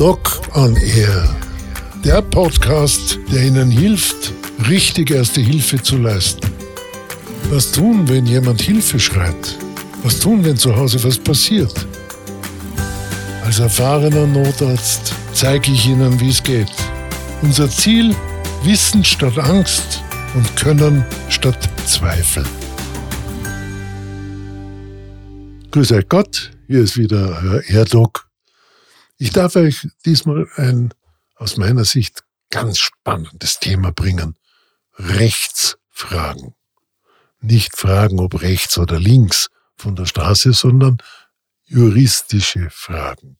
Doc on Air. Der Podcast, der Ihnen hilft, richtig erste Hilfe zu leisten. Was tun, wenn jemand Hilfe schreit? Was tun, wenn zu Hause was passiert? Als erfahrener Notarzt zeige ich Ihnen, wie es geht. Unser Ziel, Wissen statt Angst und Können statt Zweifel. Grüß euch Gott, hier ist wieder Herr Erdog. Ich darf euch diesmal ein aus meiner Sicht ganz spannendes Thema bringen. Rechtsfragen. Nicht Fragen, ob rechts oder links von der Straße, sondern juristische Fragen.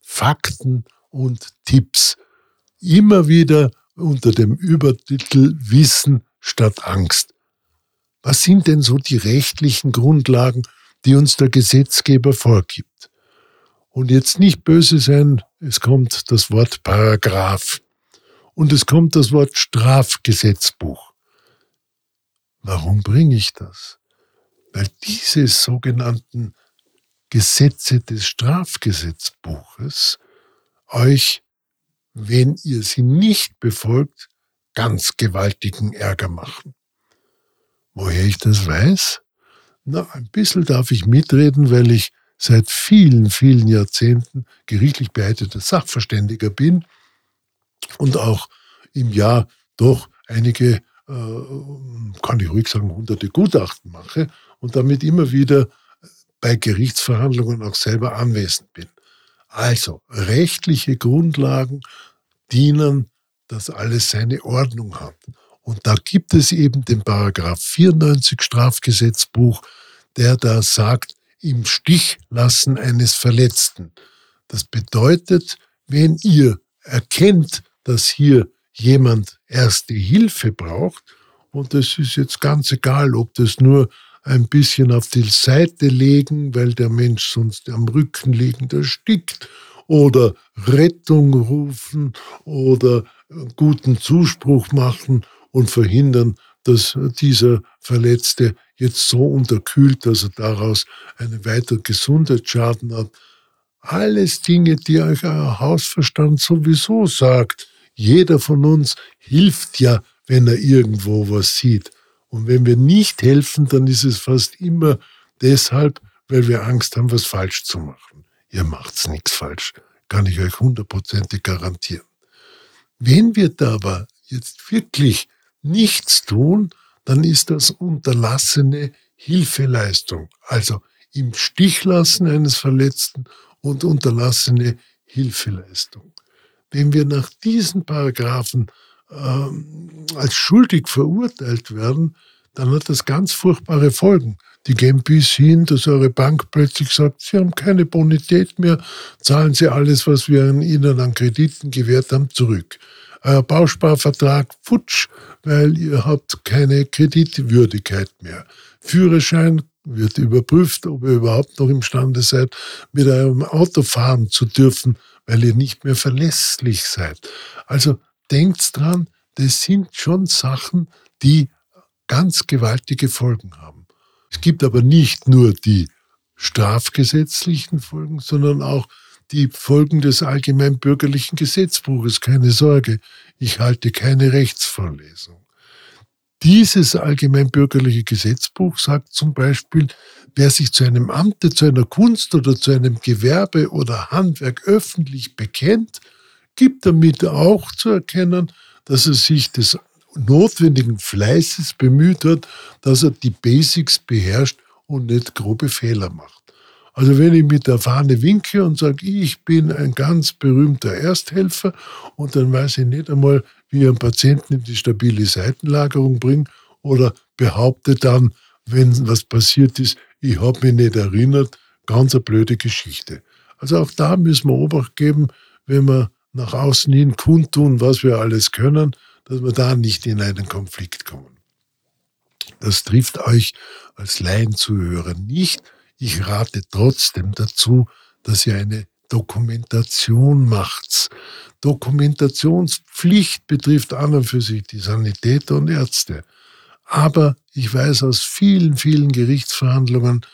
Fakten und Tipps. Immer wieder unter dem Übertitel Wissen statt Angst. Was sind denn so die rechtlichen Grundlagen, die uns der Gesetzgeber vorgibt? Und jetzt nicht böse sein, es kommt das Wort Paragraph und es kommt das Wort Strafgesetzbuch. Warum bringe ich das? Weil diese sogenannten Gesetze des Strafgesetzbuches euch, wenn ihr sie nicht befolgt, ganz gewaltigen Ärger machen. Woher ich das weiß? Na, ein bisschen darf ich mitreden, weil ich seit vielen, vielen Jahrzehnten gerichtlich beeidete Sachverständiger bin und auch im Jahr doch einige, äh, kann ich ruhig sagen, hunderte Gutachten mache und damit immer wieder bei Gerichtsverhandlungen auch selber anwesend bin. Also, rechtliche Grundlagen dienen, dass alles seine Ordnung hat. Und da gibt es eben den Paragraph 94 Strafgesetzbuch, der da sagt, im Stich lassen eines Verletzten. Das bedeutet, wenn ihr erkennt, dass hier jemand erste Hilfe braucht, und es ist jetzt ganz egal, ob das nur ein bisschen auf die Seite legen, weil der Mensch sonst am Rücken liegend erstickt, oder Rettung rufen oder guten Zuspruch machen und verhindern, dass dieser Verletzte jetzt so unterkühlt, dass er daraus einen weiteren Gesundheitsschaden hat. Alles Dinge, die euch euer Hausverstand sowieso sagt. Jeder von uns hilft ja, wenn er irgendwo was sieht. Und wenn wir nicht helfen, dann ist es fast immer deshalb, weil wir Angst haben, was falsch zu machen. Ihr macht's nichts falsch, kann ich euch hundertprozentig garantieren. Wenn wir da aber jetzt wirklich nichts tun, dann ist das unterlassene Hilfeleistung. Also im Stich lassen eines Verletzten und unterlassene Hilfeleistung. Wenn wir nach diesen Paragraphen ähm, als schuldig verurteilt werden, dann hat das ganz furchtbare Folgen. Die gehen bis hin, dass eure Bank plötzlich sagt, Sie haben keine Bonität mehr, zahlen Sie alles, was wir Ihnen an Krediten gewährt haben, zurück euer Bausparvertrag futsch, weil ihr habt keine Kreditwürdigkeit mehr. Führerschein wird überprüft, ob ihr überhaupt noch imstande seid, mit eurem Auto fahren zu dürfen, weil ihr nicht mehr verlässlich seid. Also denkt dran, das sind schon Sachen, die ganz gewaltige Folgen haben. Es gibt aber nicht nur die strafgesetzlichen Folgen, sondern auch die Folgen des allgemeinbürgerlichen Gesetzbuches. Keine Sorge, ich halte keine Rechtsvorlesung. Dieses allgemeinbürgerliche Gesetzbuch sagt zum Beispiel, wer sich zu einem Amte, zu einer Kunst oder zu einem Gewerbe oder Handwerk öffentlich bekennt, gibt damit auch zu erkennen, dass er sich des notwendigen Fleißes bemüht hat, dass er die Basics beherrscht und nicht grobe Fehler macht. Also wenn ich mit der Fahne winke und sage, ich bin ein ganz berühmter Ersthelfer und dann weiß ich nicht einmal, wie ich einen Patienten in die stabile Seitenlagerung bringe oder behaupte dann, wenn was passiert ist, ich habe mich nicht erinnert, ganz eine blöde Geschichte. Also auch da müssen wir Obacht geben, wenn wir nach außen hin kundtun, was wir alles können, dass wir da nicht in einen Konflikt kommen. Das trifft euch als Laienzuhörer nicht, ich rate trotzdem dazu, dass ihr eine Dokumentation macht. Dokumentationspflicht betrifft an und für sich die Sanitäter und Ärzte. Aber ich weiß aus vielen, vielen Gerichtsverhandlungen,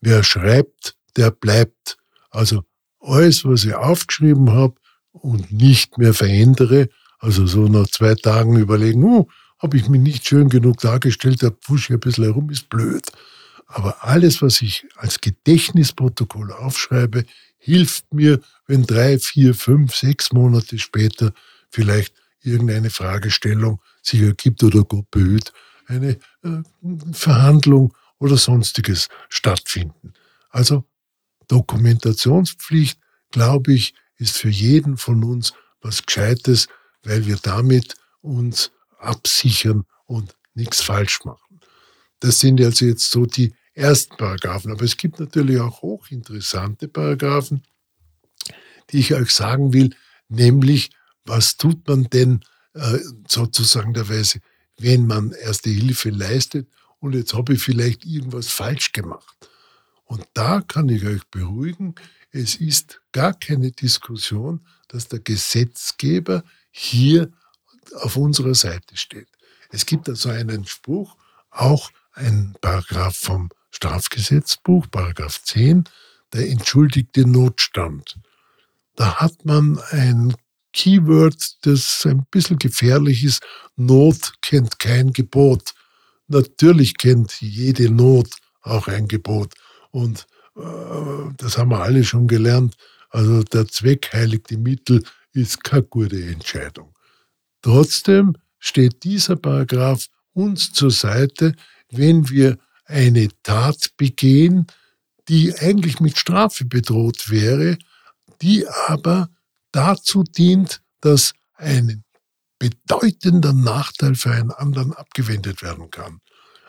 wer schreibt, der bleibt. Also alles, was ich aufgeschrieben habe und nicht mehr verändere, also so nach zwei Tagen überlegen, oh, habe ich mich nicht schön genug dargestellt, da pfusch ich ein bisschen herum, ist blöd. Aber alles, was ich als Gedächtnisprotokoll aufschreibe, hilft mir, wenn drei, vier, fünf, sechs Monate später vielleicht irgendeine Fragestellung sich ergibt oder Gott behüt, eine äh, Verhandlung oder sonstiges stattfinden. Also Dokumentationspflicht, glaube ich, ist für jeden von uns was Gescheites, weil wir damit uns absichern und nichts falsch machen. Das sind also jetzt so die ersten Paragraphen. Aber es gibt natürlich auch hochinteressante Paragraphen, die ich euch sagen will, nämlich, was tut man denn äh, sozusagen der Weise, wenn man erste Hilfe leistet und jetzt habe ich vielleicht irgendwas falsch gemacht. Und da kann ich euch beruhigen, es ist gar keine Diskussion, dass der Gesetzgeber hier auf unserer Seite steht. Es gibt also einen Spruch, auch ein Paragraph vom Strafgesetzbuch, Paragraph 10, der entschuldigte Notstand. Da hat man ein Keyword, das ein bisschen gefährlich ist. Not kennt kein Gebot. Natürlich kennt jede Not auch ein Gebot. Und äh, das haben wir alle schon gelernt. Also der Zweck heiligt die Mittel ist keine gute Entscheidung. Trotzdem steht dieser Paragraph uns zur Seite, wenn wir eine Tat begehen, die eigentlich mit Strafe bedroht wäre, die aber dazu dient, dass ein bedeutender Nachteil für einen anderen abgewendet werden kann.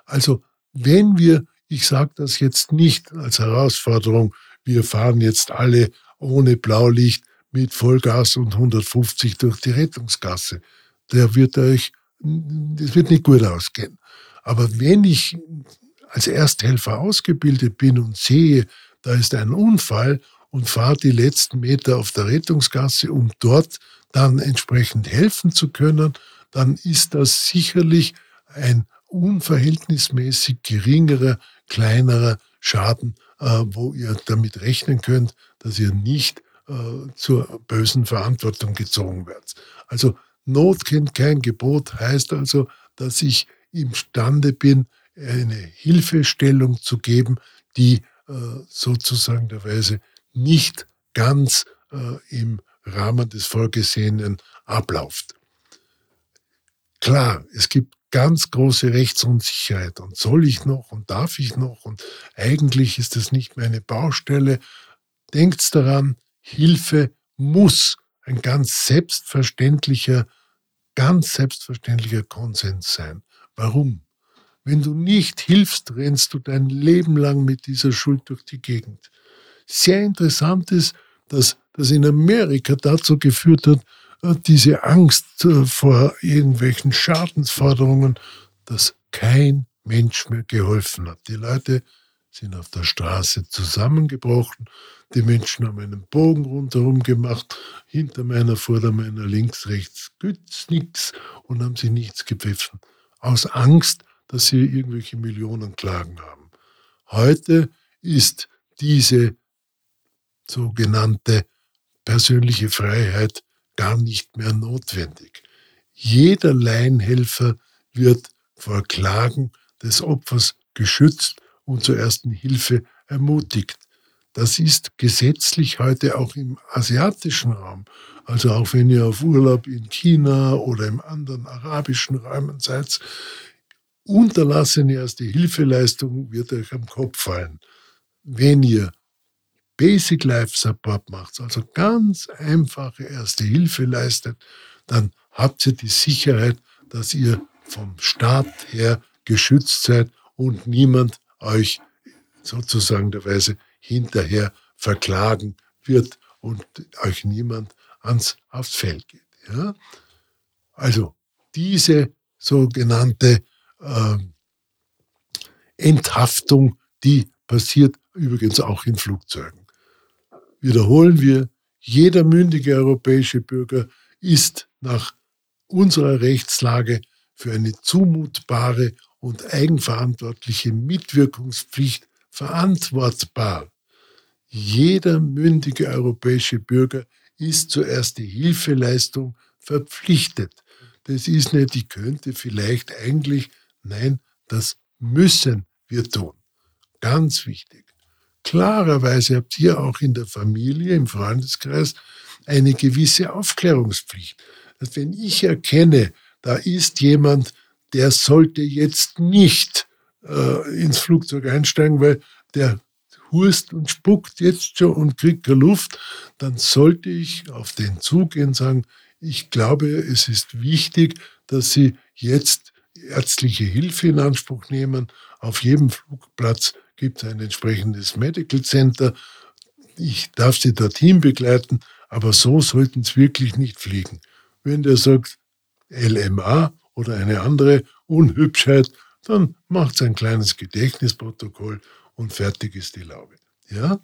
Also wenn wir, ich sage das jetzt nicht als Herausforderung, wir fahren jetzt alle ohne Blaulicht mit Vollgas und 150 durch die Rettungsgasse, der wird euch, das wird nicht gut ausgehen. Aber wenn ich als Ersthelfer ausgebildet bin und sehe, da ist ein Unfall und fahre die letzten Meter auf der Rettungsgasse, um dort dann entsprechend helfen zu können, dann ist das sicherlich ein unverhältnismäßig geringerer, kleinerer Schaden, äh, wo ihr damit rechnen könnt, dass ihr nicht äh, zur bösen Verantwortung gezogen werdet. Also Not kennt kein Gebot, heißt also, dass ich imstande bin, eine Hilfestellung zu geben, die äh, sozusagen der Weise nicht ganz äh, im Rahmen des Vorgesehenen abläuft. Klar, es gibt ganz große Rechtsunsicherheit und soll ich noch und darf ich noch und eigentlich ist das nicht meine Baustelle. Denkt daran, Hilfe muss ein ganz selbstverständlicher, ganz selbstverständlicher Konsens sein. Warum? Wenn du nicht hilfst, rennst du dein Leben lang mit dieser Schuld durch die Gegend. Sehr interessant ist, dass das in Amerika dazu geführt hat, äh, diese Angst äh, vor irgendwelchen Schadensforderungen, dass kein Mensch mehr geholfen hat. Die Leute sind auf der Straße zusammengebrochen, die Menschen haben einen Bogen rundherum gemacht, hinter meiner, vor meiner, links, rechts, gibt's nichts und haben sich nichts gepfiffen. Aus Angst, dass sie irgendwelche Millionenklagen haben. Heute ist diese sogenannte persönliche Freiheit gar nicht mehr notwendig. Jeder Laienhelfer wird vor Klagen des Opfers geschützt und zur ersten Hilfe ermutigt. Das ist gesetzlich heute auch im asiatischen Raum. Also auch wenn ihr auf Urlaub in China oder im anderen arabischen Raum seid, unterlassene erste Hilfeleistung wird euch am Kopf fallen. Wenn ihr Basic Life Support macht, also ganz einfache erste Hilfe leistet, dann habt ihr die Sicherheit, dass ihr vom Staat her geschützt seid und niemand euch sozusagen der Weise hinterher verklagen wird und euch niemand ans, aufs Feld geht. Ja? Also diese sogenannte äh, Enthaftung, die passiert übrigens auch in Flugzeugen. Wiederholen wir, jeder mündige europäische Bürger ist nach unserer Rechtslage für eine zumutbare und eigenverantwortliche Mitwirkungspflicht verantwortbar. Jeder mündige europäische Bürger ist zur Erste-Hilfeleistung verpflichtet. Das ist nicht, ich könnte vielleicht eigentlich, nein, das müssen wir tun. Ganz wichtig. Klarerweise habt ihr auch in der Familie, im Freundeskreis eine gewisse Aufklärungspflicht. Dass wenn ich erkenne, da ist jemand, der sollte jetzt nicht äh, ins Flugzeug einsteigen, weil der hurst und spuckt jetzt schon und kriegt keine Luft, dann sollte ich auf den Zug gehen und sagen, ich glaube, es ist wichtig, dass Sie jetzt ärztliche Hilfe in Anspruch nehmen. Auf jedem Flugplatz gibt es ein entsprechendes Medical Center. Ich darf Sie dorthin begleiten, aber so sollten Sie wirklich nicht fliegen. Wenn der sagt LMA oder eine andere Unhübschheit, dann macht ein kleines Gedächtnisprotokoll und fertig ist die Laube. Ja?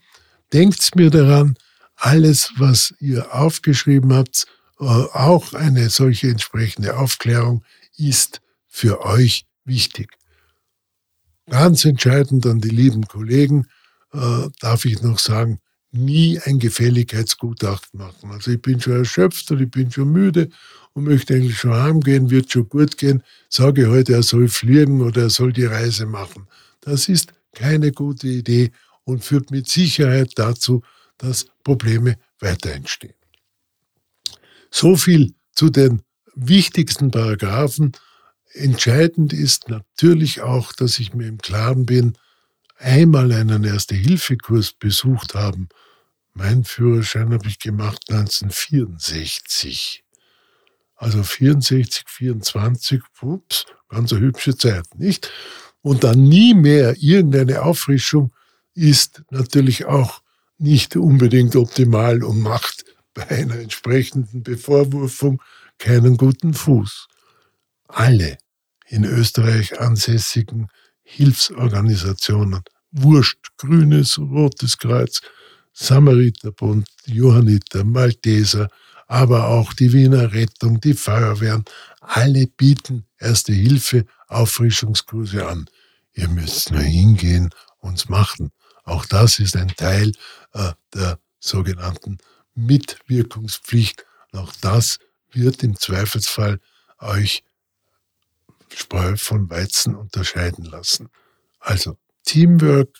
Denkt mir daran, alles, was ihr aufgeschrieben habt, äh, auch eine solche entsprechende Aufklärung ist für euch wichtig. Ganz entscheidend an die lieben Kollegen äh, darf ich noch sagen, nie ein Gefälligkeitsgutachten machen. Also ich bin schon erschöpft und ich bin schon müde und möchte eigentlich schon heimgehen, wird schon gut gehen, sage heute, er soll fliegen oder er soll die Reise machen. Das ist keine gute Idee und führt mit Sicherheit dazu, dass Probleme weiter entstehen. So viel zu den wichtigsten Paragraphen. Entscheidend ist natürlich auch, dass ich mir im Klaren bin, einmal einen Erste-Hilfe-Kurs besucht haben. Mein Führerschein habe ich gemacht 1964. Also 64, 24, ups, ganz eine hübsche Zeit, nicht? Und dann nie mehr irgendeine Auffrischung ist natürlich auch nicht unbedingt optimal und macht bei einer entsprechenden Bevorwurfung keinen guten Fuß. Alle in Österreich ansässigen Hilfsorganisationen, Wurscht, Grünes, Rotes Kreuz, Samariterbund, Johanniter, Malteser, aber auch die Wiener Rettung, die Feuerwehren, alle bieten Erste Hilfe, Auffrischungskurse an. Ihr müsst nur hingehen und machen. Auch das ist ein Teil äh, der sogenannten Mitwirkungspflicht. auch das wird im Zweifelsfall euch Spreu von Weizen unterscheiden lassen. Also Teamwork,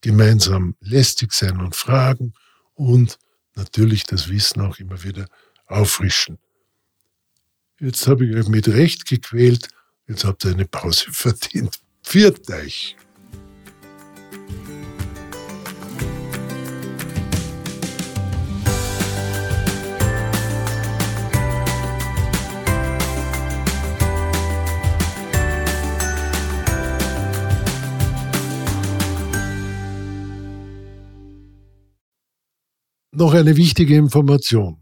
gemeinsam lästig sein und fragen und natürlich das Wissen auch immer wieder auffrischen. Jetzt habe ich euch mit Recht gequält, jetzt habt ihr eine Pause verdient. Viert euch! Noch eine wichtige Information.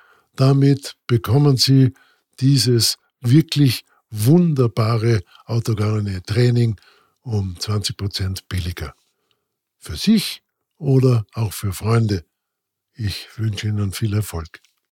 Damit bekommen Sie dieses wirklich wunderbare autogene Training um 20 Prozent billiger. Für sich oder auch für Freunde. Ich wünsche Ihnen viel Erfolg.